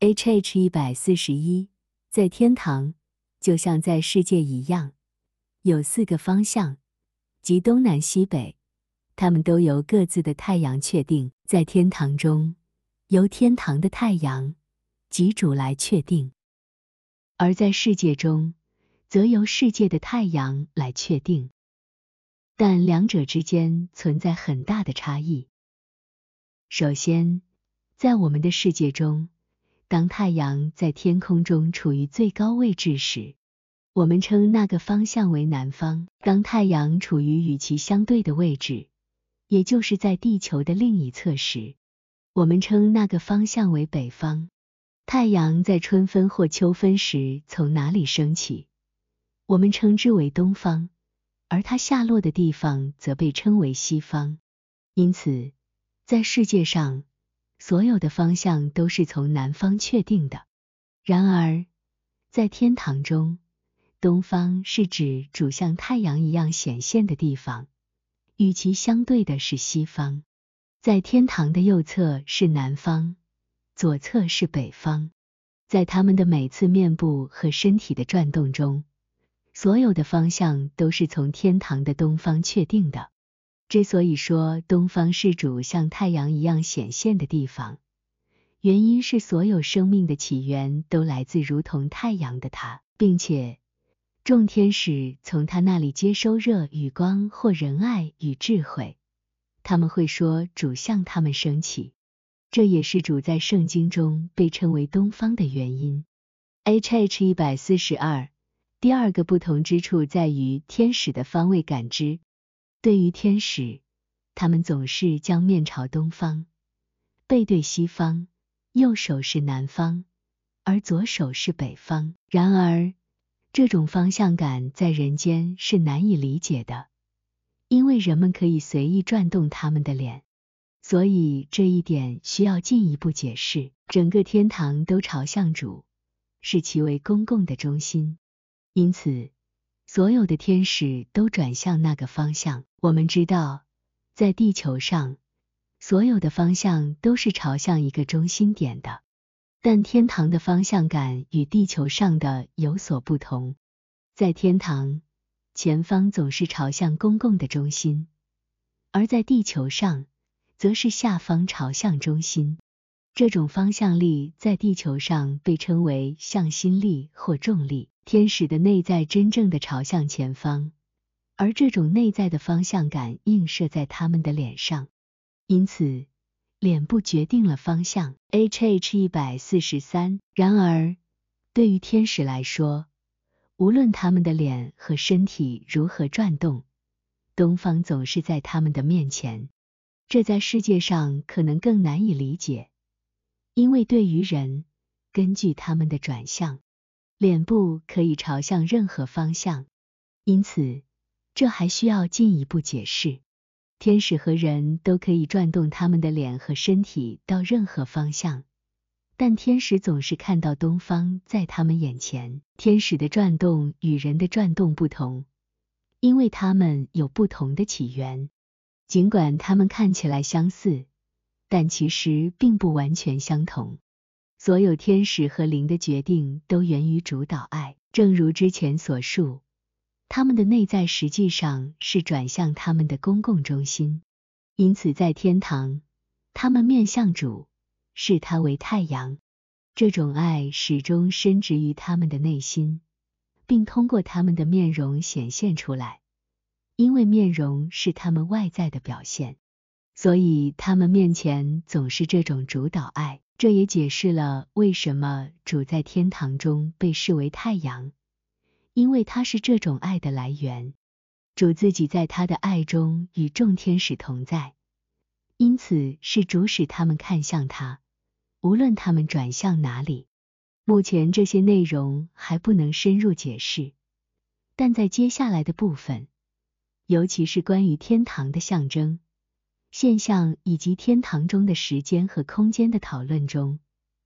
H H 一百四十一，在天堂，就像在世界一样，有四个方向，即东南西北，它们都由各自的太阳确定。在天堂中，由天堂的太阳及主来确定；而在世界中，则由世界的太阳来确定。但两者之间存在很大的差异。首先，在我们的世界中，当太阳在天空中处于最高位置时，我们称那个方向为南方；当太阳处于与其相对的位置，也就是在地球的另一侧时，我们称那个方向为北方。太阳在春分或秋分时从哪里升起，我们称之为东方，而它下落的地方则被称为西方。因此，在世界上，所有的方向都是从南方确定的。然而，在天堂中，东方是指主像太阳一样显现的地方，与其相对的是西方。在天堂的右侧是南方，左侧是北方。在他们的每次面部和身体的转动中，所有的方向都是从天堂的东方确定的。之所以说东方是主像太阳一样显现的地方，原因是所有生命的起源都来自如同太阳的它，并且众天使从他那里接收热与光或仁爱与智慧。他们会说主向他们升起，这也是主在圣经中被称为东方的原因。H H 一百四十二，第二个不同之处在于天使的方位感知。对于天使，他们总是将面朝东方，背对西方，右手是南方，而左手是北方。然而，这种方向感在人间是难以理解的，因为人们可以随意转动他们的脸，所以这一点需要进一步解释。整个天堂都朝向主，视其为公共的中心，因此。所有的天使都转向那个方向。我们知道，在地球上，所有的方向都是朝向一个中心点的，但天堂的方向感与地球上的有所不同。在天堂，前方总是朝向公共的中心，而在地球上，则是下方朝向中心。这种方向力在地球上被称为向心力或重力。天使的内在真正的朝向前方，而这种内在的方向感映射在他们的脸上，因此脸部决定了方向。H H 一百四十三。然而，对于天使来说，无论他们的脸和身体如何转动，东方总是在他们的面前。这在世界上可能更难以理解，因为对于人，根据他们的转向。脸部可以朝向任何方向，因此这还需要进一步解释。天使和人都可以转动他们的脸和身体到任何方向，但天使总是看到东方在他们眼前。天使的转动与人的转动不同，因为他们有不同的起源。尽管他们看起来相似，但其实并不完全相同。所有天使和灵的决定都源于主导爱，正如之前所述，他们的内在实际上是转向他们的公共中心。因此，在天堂，他们面向主，视他为太阳。这种爱始终深植于他们的内心，并通过他们的面容显现出来。因为面容是他们外在的表现，所以他们面前总是这种主导爱。这也解释了为什么主在天堂中被视为太阳，因为他是这种爱的来源。主自己在他的爱中与众天使同在，因此是主使他们看向他，无论他们转向哪里。目前这些内容还不能深入解释，但在接下来的部分，尤其是关于天堂的象征。现象以及天堂中的时间和空间的讨论中，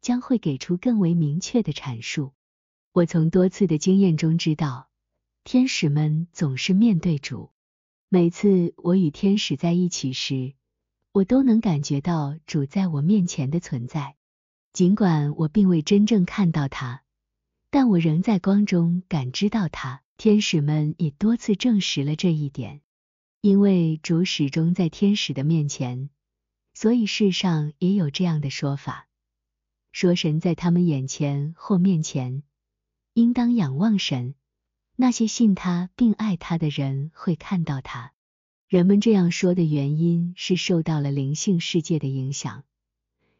将会给出更为明确的阐述。我从多次的经验中知道，天使们总是面对主。每次我与天使在一起时，我都能感觉到主在我面前的存在。尽管我并未真正看到它，但我仍在光中感知到它。天使们也多次证实了这一点，因为主始终在天使的面前，所以世上也有这样的说法：说神在他们眼前或面前，应当仰望神。那些信他并爱他的人会看到他。人们这样说的原因是受到了灵性世界的影响，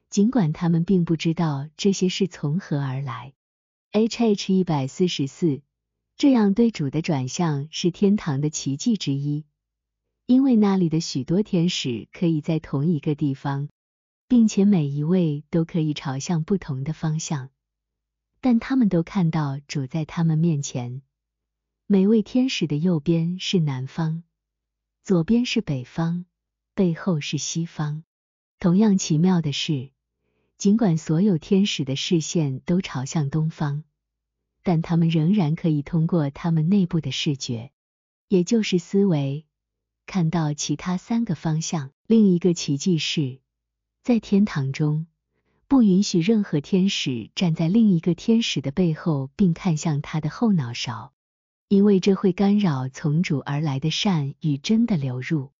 尽管他们并不知道这些是从何而来。H H 一百四十四，这样对主的转向是天堂的奇迹之一，因为那里的许多天使可以在同一个地方，并且每一位都可以朝向不同的方向，但他们都看到主在他们面前。每位天使的右边是南方，左边是北方，背后是西方。同样奇妙的是，尽管所有天使的视线都朝向东方，但他们仍然可以通过他们内部的视觉，也就是思维，看到其他三个方向。另一个奇迹是，在天堂中，不允许任何天使站在另一个天使的背后，并看向他的后脑勺。因为这会干扰从主而来的善与真的流入。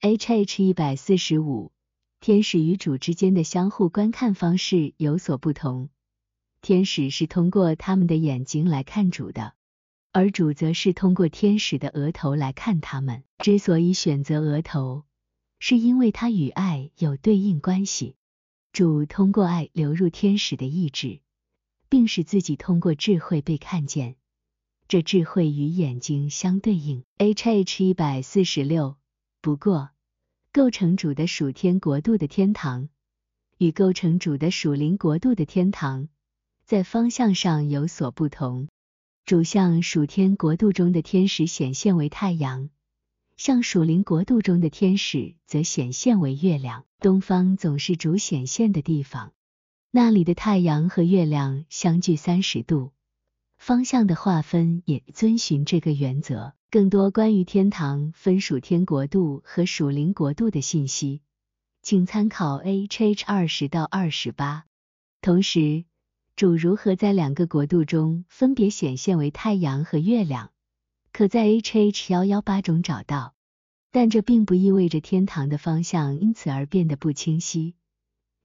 H H 一百四十五，天使与主之间的相互观看方式有所不同。天使是通过他们的眼睛来看主的，而主则是通过天使的额头来看他们。之所以选择额头，是因为它与爱有对应关系。主通过爱流入天使的意志，并使自己通过智慧被看见。这智慧与眼睛相对应。H H 一百四十六。不过，构成主的属天国度的天堂与构成主的属灵国度的天堂在方向上有所不同。主向属天国度中的天使显现为太阳，向属灵国度中的天使则显现为月亮。东方总是主显现的地方，那里的太阳和月亮相距三十度。方向的划分也遵循这个原则。更多关于天堂分属天国度和属灵国度的信息，请参考 H H 二十到二十八。同时，主如何在两个国度中分别显现为太阳和月亮，可在 H H 幺幺八中找到。但这并不意味着天堂的方向因此而变得不清晰，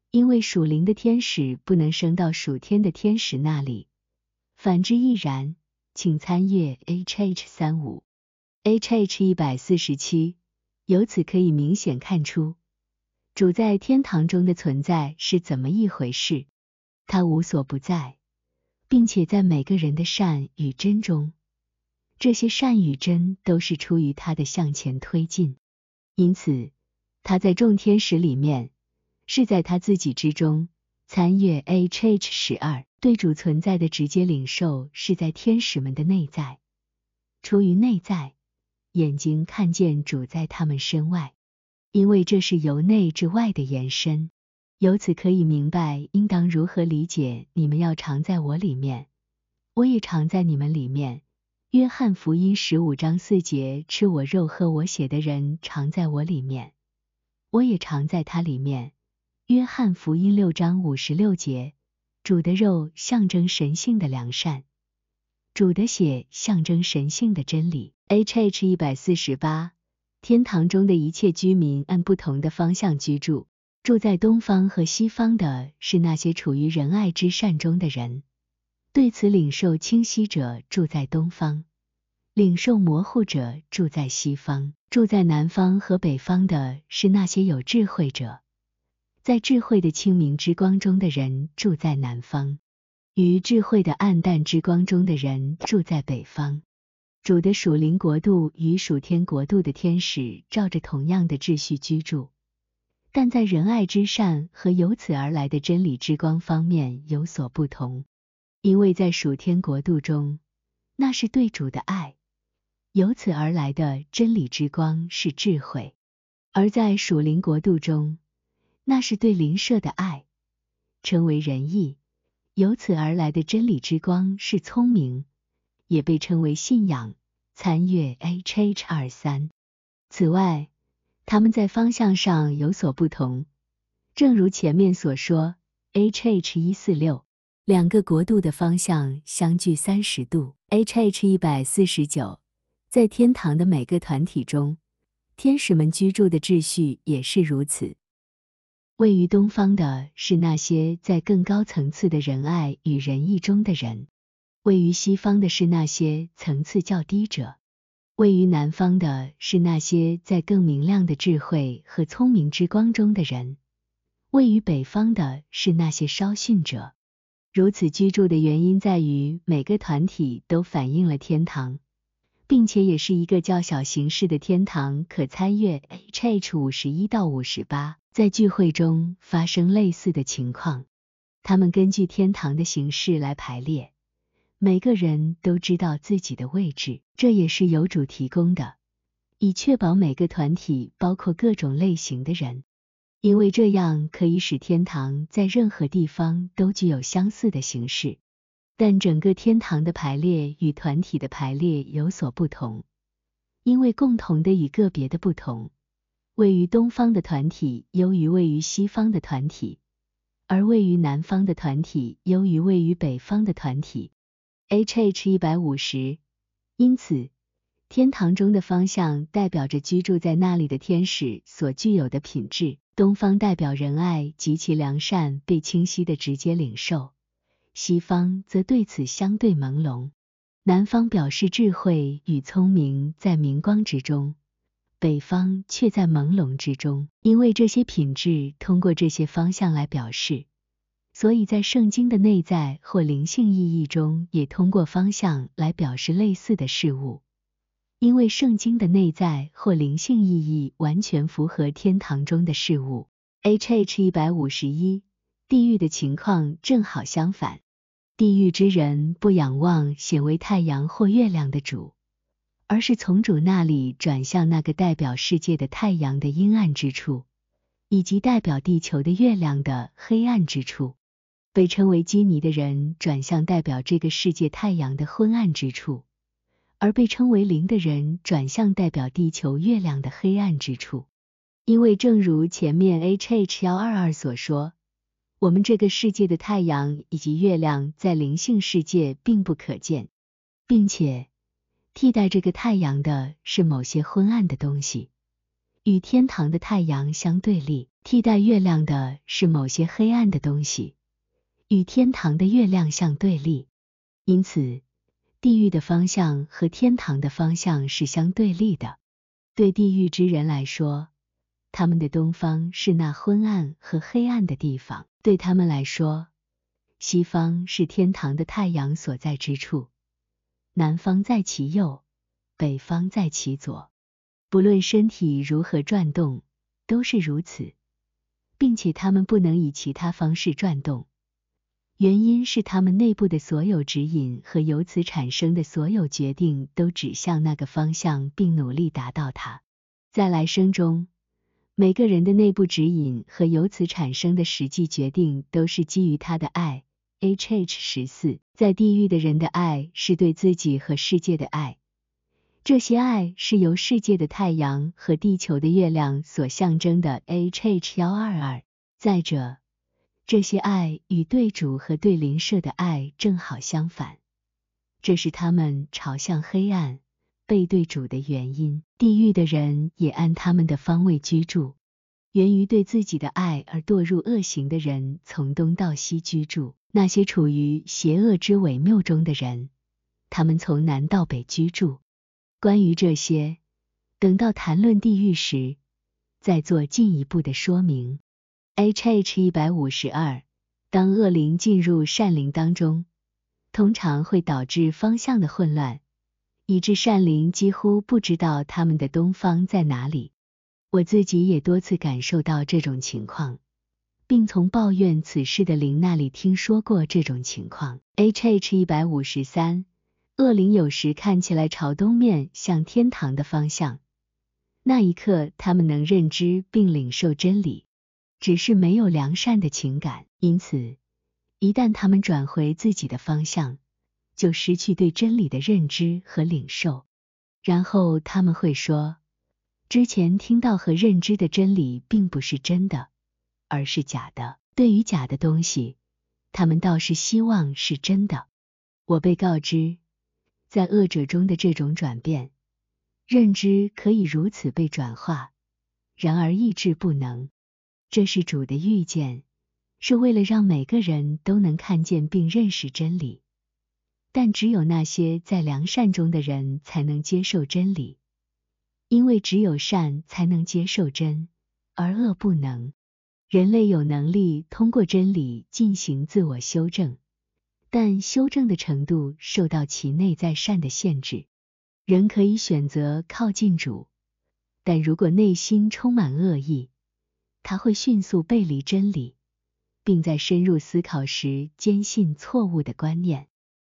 因为属灵的天使不能升到属天的天使那里。反之亦然，请参阅 H H 三五 H H 一百四十七。由此可以明显看出，主在天堂中的存在是怎么一回事。他无所不在，并且在每个人的善与真中，这些善与真都是出于他的向前推进。因此，他在众天使里面，是在他自己之中。参阅 H H 十二。对主存在的直接领受是在天使们的内在，出于内在，眼睛看见主在他们身外，因为这是由内至外的延伸。由此可以明白应当如何理解你们要常在我里面，我也常在你们里面。约翰福音十五章四节：吃我肉喝我血的人常在我里面，我也常在他里面。约翰福音六章五十六节。主的肉象征神性的良善，主的血象征神性的真理。H H 一百四十八，天堂中的一切居民按不同的方向居住，住在东方和西方的是那些处于仁爱之善中的人。对此领受清晰者住在东方，领受模糊者住在西方。住在南方和北方的是那些有智慧者。在智慧的清明之光中的人住在南方，与智慧的暗淡之光中的人住在北方。主的属灵国度与属天国度的天使照着同样的秩序居住，但在仁爱之善和由此而来的真理之光方面有所不同。因为在属天国度中，那是对主的爱，由此而来的真理之光是智慧；而在属灵国度中，那是对灵舍的爱，称为仁义，由此而来的真理之光是聪明，也被称为信仰。参阅 H H 二三。此外，他们在方向上有所不同，正如前面所说，HH 一四六，两个国度的方向相距三十度，HH 一百四十九，在天堂的每个团体中，天使们居住的秩序也是如此。位于东方的是那些在更高层次的仁爱与仁义中的人，位于西方的是那些层次较低者。位于南方的是那些在更明亮的智慧和聪明之光中的人，位于北方的是那些稍逊者。如此居住的原因在于每个团体都反映了天堂，并且也是一个较小形式的天堂。可参阅 HH 五十一到五十八，在聚会中发生类似的情况，他们根据天堂的形式来排列。每个人都知道自己的位置，这也是由主提供的，以确保每个团体包括各种类型的人，因为这样可以使天堂在任何地方都具有相似的形式。但整个天堂的排列与团体的排列有所不同，因为共同的与个别的不同。位于东方的团体优于位于西方的团体，而位于南方的团体优于位于北方的团体。HH 一百五十，因此，天堂中的方向代表着居住在那里的天使所具有的品质。东方代表仁爱及其良善被清晰的直接领受，西方则对此相对朦胧。南方表示智慧与聪明在明光之中，北方却在朦胧之中，因为这些品质通过这些方向来表示。所以在圣经的内在或灵性意义中，也通过方向来表示类似的事物。因为圣经的内在或灵性意义完全符合天堂中的事物。HH 一百五十一，地狱的情况正好相反。地狱之人不仰望显为太阳或月亮的主，而是从主那里转向那个代表世界的太阳的阴暗之处，以及代表地球的月亮的黑暗之处。被称为基尼的人转向代表这个世界太阳的昏暗之处，而被称为灵的人转向代表地球月亮的黑暗之处。因为正如前面 HH 幺二二所说，我们这个世界的太阳以及月亮在灵性世界并不可见，并且替代这个太阳的是某些昏暗的东西，与天堂的太阳相对立；替代月亮的是某些黑暗的东西。与天堂的月亮相对立，因此地狱的方向和天堂的方向是相对立的。对地狱之人来说，他们的东方是那昏暗和黑暗的地方；对他们来说，西方是天堂的太阳所在之处，南方在其右，北方在其左。不论身体如何转动，都是如此，并且他们不能以其他方式转动。原因是他们内部的所有指引和由此产生的所有决定都指向那个方向，并努力达到它。在来生中，每个人的内部指引和由此产生的实际决定都是基于他的爱。HH 十四，在地狱的人的爱是对自己和世界的爱，这些爱是由世界的太阳和地球的月亮所象征的。HH 幺二二，再者。这些爱与对主和对邻舍的爱正好相反，这是他们朝向黑暗、背对主的原因。地狱的人也按他们的方位居住，源于对自己的爱而堕入恶行的人从东到西居住；那些处于邪恶之伪谬中的人，他们从南到北居住。关于这些，等到谈论地狱时，再做进一步的说明。HH 一百五十二，当恶灵进入善灵当中，通常会导致方向的混乱，以致善灵几乎不知道他们的东方在哪里。我自己也多次感受到这种情况，并从抱怨此事的灵那里听说过这种情况。HH 一百五十三，恶灵有时看起来朝东面向天堂的方向，那一刻他们能认知并领受真理。只是没有良善的情感，因此一旦他们转回自己的方向，就失去对真理的认知和领受。然后他们会说，之前听到和认知的真理并不是真的，而是假的。对于假的东西，他们倒是希望是真的。我被告知，在恶者中的这种转变，认知可以如此被转化，然而意志不能。这是主的预见，是为了让每个人都能看见并认识真理。但只有那些在良善中的人才能接受真理，因为只有善才能接受真，而恶不能。人类有能力通过真理进行自我修正，但修正的程度受到其内在善的限制。人可以选择靠近主，但如果内心充满恶意，他会迅速背离真理，并在深入思考时坚信错误的观念。